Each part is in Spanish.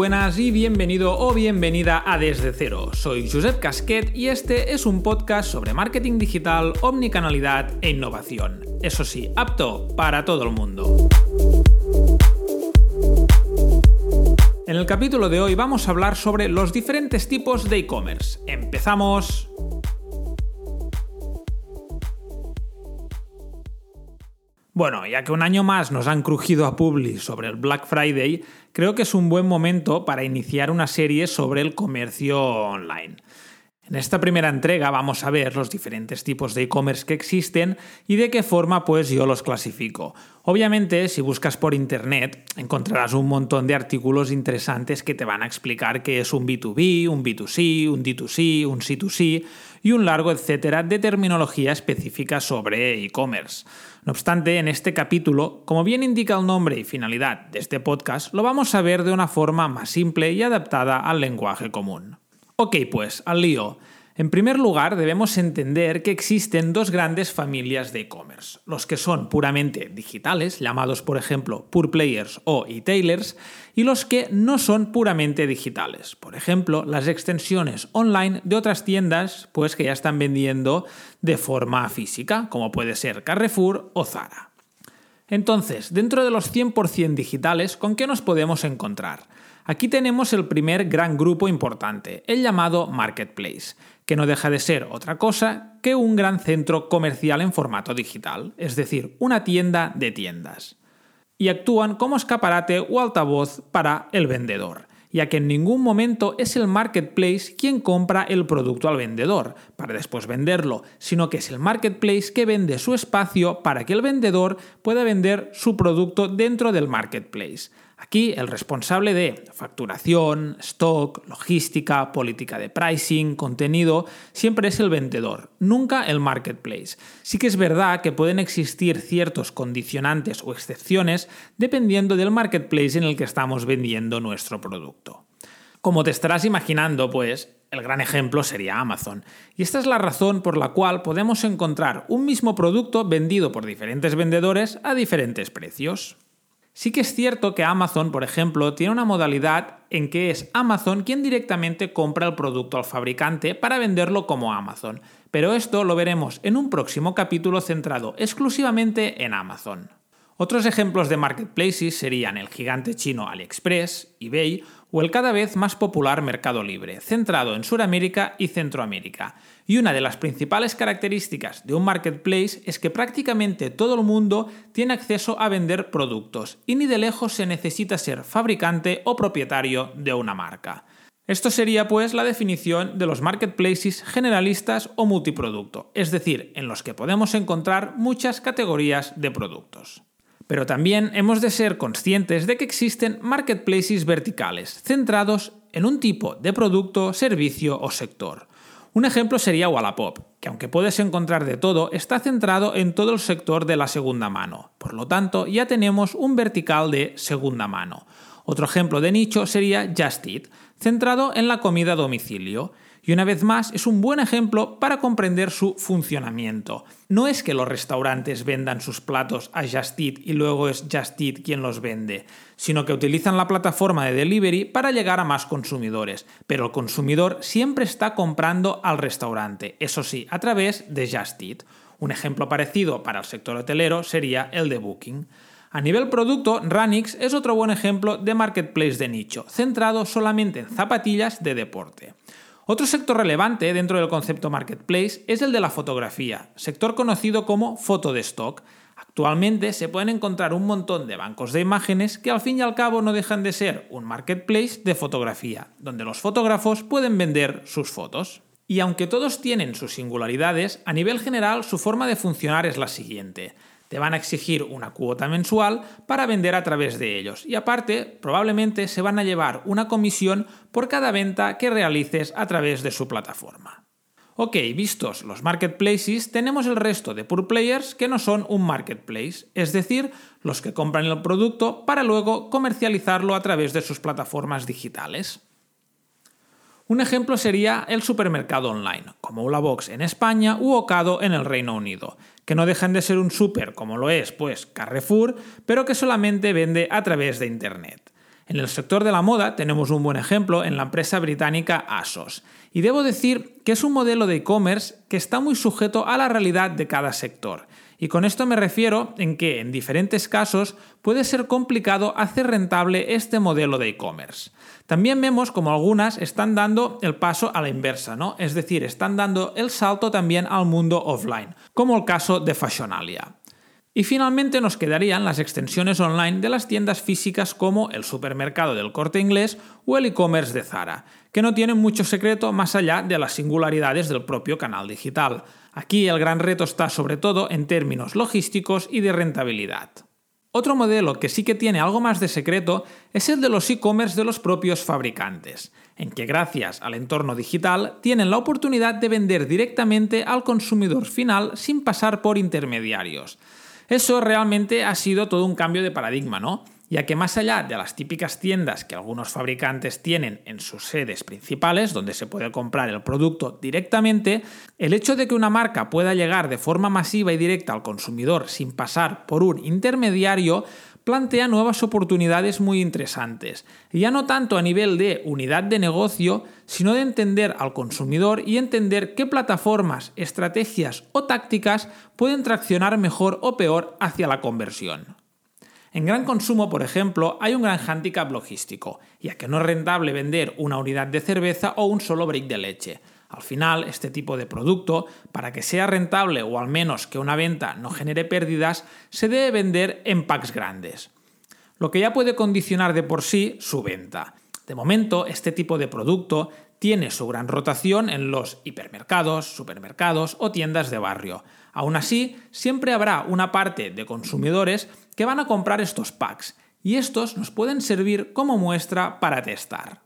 buenas y bienvenido o bienvenida a Desde Cero. Soy Josep Casquet y este es un podcast sobre marketing digital, omnicanalidad e innovación. Eso sí, apto para todo el mundo. En el capítulo de hoy vamos a hablar sobre los diferentes tipos de e-commerce. ¡Empezamos! Bueno, ya que un año más nos han crujido a Publi sobre el Black Friday, creo que es un buen momento para iniciar una serie sobre el comercio online. En esta primera entrega vamos a ver los diferentes tipos de e-commerce que existen y de qué forma pues yo los clasifico. Obviamente, si buscas por internet, encontrarás un montón de artículos interesantes que te van a explicar qué es un B2B, un B2C, un D2C, un C2C y un largo etcétera de terminología específica sobre e-commerce. No obstante, en este capítulo, como bien indica el nombre y finalidad de este podcast, lo vamos a ver de una forma más simple y adaptada al lenguaje común. Ok, pues, al lío. En primer lugar, debemos entender que existen dos grandes familias de e-commerce, los que son puramente digitales, llamados por ejemplo pure players o e-tailers, y los que no son puramente digitales, por ejemplo, las extensiones online de otras tiendas pues que ya están vendiendo de forma física, como puede ser Carrefour o Zara. Entonces, dentro de los 100% digitales, ¿con qué nos podemos encontrar? Aquí tenemos el primer gran grupo importante, el llamado Marketplace, que no deja de ser otra cosa que un gran centro comercial en formato digital, es decir, una tienda de tiendas. Y actúan como escaparate o altavoz para el vendedor, ya que en ningún momento es el marketplace quien compra el producto al vendedor para después venderlo, sino que es el marketplace que vende su espacio para que el vendedor pueda vender su producto dentro del marketplace. Aquí el responsable de facturación, stock, logística, política de pricing, contenido, siempre es el vendedor, nunca el marketplace. Sí que es verdad que pueden existir ciertos condicionantes o excepciones dependiendo del marketplace en el que estamos vendiendo nuestro producto. Como te estarás imaginando, pues, el gran ejemplo sería Amazon. Y esta es la razón por la cual podemos encontrar un mismo producto vendido por diferentes vendedores a diferentes precios. Sí que es cierto que Amazon, por ejemplo, tiene una modalidad en que es Amazon quien directamente compra el producto al fabricante para venderlo como Amazon, pero esto lo veremos en un próximo capítulo centrado exclusivamente en Amazon. Otros ejemplos de marketplaces serían el gigante chino AliExpress, eBay o el cada vez más popular Mercado Libre, centrado en Sudamérica y Centroamérica. Y una de las principales características de un marketplace es que prácticamente todo el mundo tiene acceso a vender productos y ni de lejos se necesita ser fabricante o propietario de una marca. Esto sería pues la definición de los marketplaces generalistas o multiproducto, es decir, en los que podemos encontrar muchas categorías de productos. Pero también hemos de ser conscientes de que existen marketplaces verticales, centrados en un tipo de producto, servicio o sector. Un ejemplo sería Wallapop, que aunque puedes encontrar de todo, está centrado en todo el sector de la segunda mano. Por lo tanto, ya tenemos un vertical de segunda mano. Otro ejemplo de nicho sería Just Eat, centrado en la comida a domicilio. Y una vez más, es un buen ejemplo para comprender su funcionamiento. No es que los restaurantes vendan sus platos a Just Eat y luego es Just Eat quien los vende, sino que utilizan la plataforma de delivery para llegar a más consumidores. Pero el consumidor siempre está comprando al restaurante, eso sí, a través de Just Eat. Un ejemplo parecido para el sector hotelero sería el de Booking. A nivel producto, Ranix es otro buen ejemplo de marketplace de nicho, centrado solamente en zapatillas de deporte. Otro sector relevante dentro del concepto marketplace es el de la fotografía, sector conocido como foto de stock. Actualmente se pueden encontrar un montón de bancos de imágenes que al fin y al cabo no dejan de ser un marketplace de fotografía, donde los fotógrafos pueden vender sus fotos. Y aunque todos tienen sus singularidades, a nivel general su forma de funcionar es la siguiente. Te van a exigir una cuota mensual para vender a través de ellos y aparte probablemente se van a llevar una comisión por cada venta que realices a través de su plataforma. Ok, vistos los marketplaces, tenemos el resto de pure players que no son un marketplace, es decir, los que compran el producto para luego comercializarlo a través de sus plataformas digitales. Un ejemplo sería el supermercado online, como Ulabox en España u Ocado en el Reino Unido, que no dejan de ser un super como lo es pues Carrefour, pero que solamente vende a través de Internet. En el sector de la moda tenemos un buen ejemplo en la empresa británica ASOS. Y debo decir que es un modelo de e-commerce que está muy sujeto a la realidad de cada sector. Y con esto me refiero en que en diferentes casos puede ser complicado hacer rentable este modelo de e-commerce. También vemos como algunas están dando el paso a la inversa, ¿no? Es decir, están dando el salto también al mundo offline, como el caso de Fashionalia. Y finalmente nos quedarían las extensiones online de las tiendas físicas como el supermercado del corte inglés o el e-commerce de Zara, que no tienen mucho secreto más allá de las singularidades del propio canal digital. Aquí el gran reto está sobre todo en términos logísticos y de rentabilidad. Otro modelo que sí que tiene algo más de secreto es el de los e-commerce de los propios fabricantes, en que gracias al entorno digital tienen la oportunidad de vender directamente al consumidor final sin pasar por intermediarios. Eso realmente ha sido todo un cambio de paradigma, ¿no? Ya que más allá de las típicas tiendas que algunos fabricantes tienen en sus sedes principales, donde se puede comprar el producto directamente, el hecho de que una marca pueda llegar de forma masiva y directa al consumidor sin pasar por un intermediario plantea nuevas oportunidades muy interesantes, ya no tanto a nivel de unidad de negocio, sino de entender al consumidor y entender qué plataformas, estrategias o tácticas pueden traccionar mejor o peor hacia la conversión. En gran consumo, por ejemplo, hay un gran hándicap logístico, ya que no es rentable vender una unidad de cerveza o un solo brick de leche. Al final, este tipo de producto, para que sea rentable o al menos que una venta no genere pérdidas, se debe vender en packs grandes. Lo que ya puede condicionar de por sí su venta. De momento, este tipo de producto tiene su gran rotación en los hipermercados, supermercados o tiendas de barrio. Aún así, siempre habrá una parte de consumidores que van a comprar estos packs y estos nos pueden servir como muestra para testar.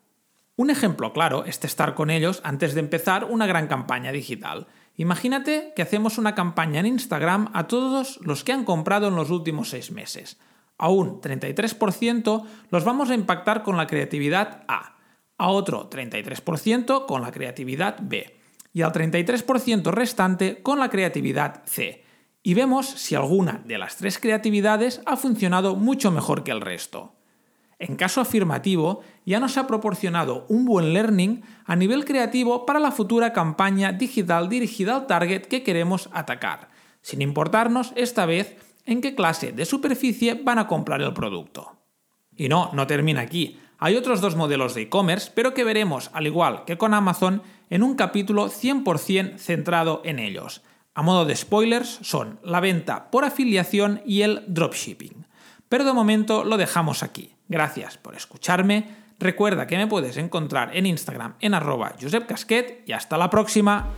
Un ejemplo claro es testar con ellos antes de empezar una gran campaña digital. Imagínate que hacemos una campaña en Instagram a todos los que han comprado en los últimos seis meses. A un 33% los vamos a impactar con la creatividad A, a otro 33% con la creatividad B y al 33% restante con la creatividad C. Y vemos si alguna de las tres creatividades ha funcionado mucho mejor que el resto. En caso afirmativo, ya nos ha proporcionado un buen learning a nivel creativo para la futura campaña digital dirigida al target que queremos atacar, sin importarnos esta vez en qué clase de superficie van a comprar el producto. Y no, no termina aquí. Hay otros dos modelos de e-commerce, pero que veremos, al igual que con Amazon, en un capítulo 100% centrado en ellos. A modo de spoilers son la venta por afiliación y el dropshipping. Pero de momento lo dejamos aquí. Gracias por escucharme. Recuerda que me puedes encontrar en Instagram en arroba Josep Casquet y hasta la próxima.